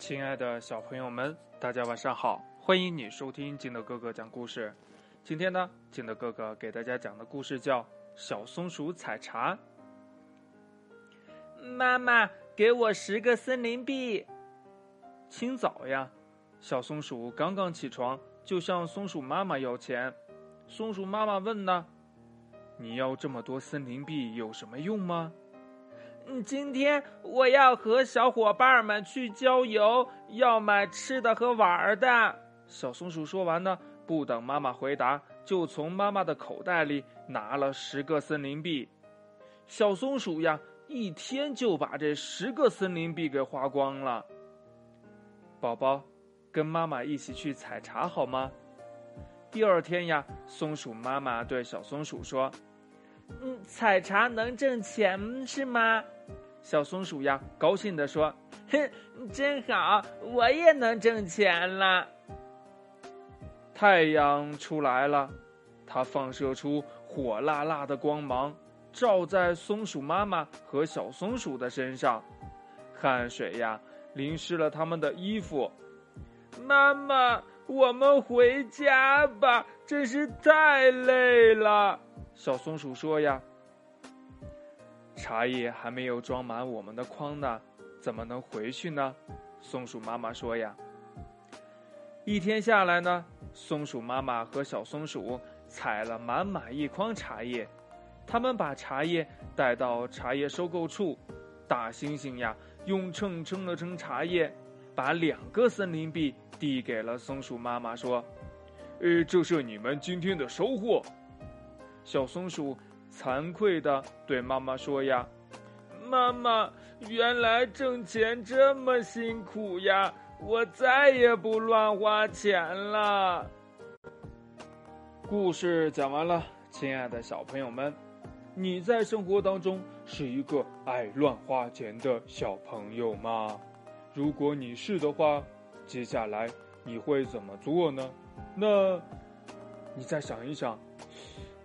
亲爱的小朋友们，大家晚上好！欢迎你收听金德哥哥讲故事。今天呢，金德哥哥给大家讲的故事叫《小松鼠采茶》。妈妈，给我十个森林币。清早呀，小松鼠刚刚起床，就向松鼠妈妈要钱。松鼠妈妈问呢：“你要这么多森林币有什么用吗？”今天我要和小伙伴们去郊游，要买吃的和玩的。小松鼠说完呢，不等妈妈回答，就从妈妈的口袋里拿了十个森林币。小松鼠呀，一天就把这十个森林币给花光了。宝宝，跟妈妈一起去采茶好吗？第二天呀，松鼠妈妈对小松鼠说。嗯，采茶能挣钱是吗？小松鼠呀，高兴地说：“哼，真好，我也能挣钱了。”太阳出来了，它放射出火辣辣的光芒，照在松鼠妈妈和小松鼠的身上，汗水呀淋湿了他们的衣服。妈妈，我们回家吧，真是太累了。小松鼠说：“呀，茶叶还没有装满我们的筐呢，怎么能回去呢？”松鼠妈妈说：“呀，一天下来呢，松鼠妈妈和小松鼠采了满满一筐茶叶，他们把茶叶带到茶叶收购处，大猩猩呀用秤称了称茶叶，把两个森林币递给了松鼠妈妈，说：‘呃，这是你们今天的收获。’”小松鼠惭愧的对妈妈说：“呀，妈妈，原来挣钱这么辛苦呀！我再也不乱花钱了。”故事讲完了，亲爱的小朋友们，你在生活当中是一个爱乱花钱的小朋友吗？如果你是的话，接下来你会怎么做呢？那，你再想一想。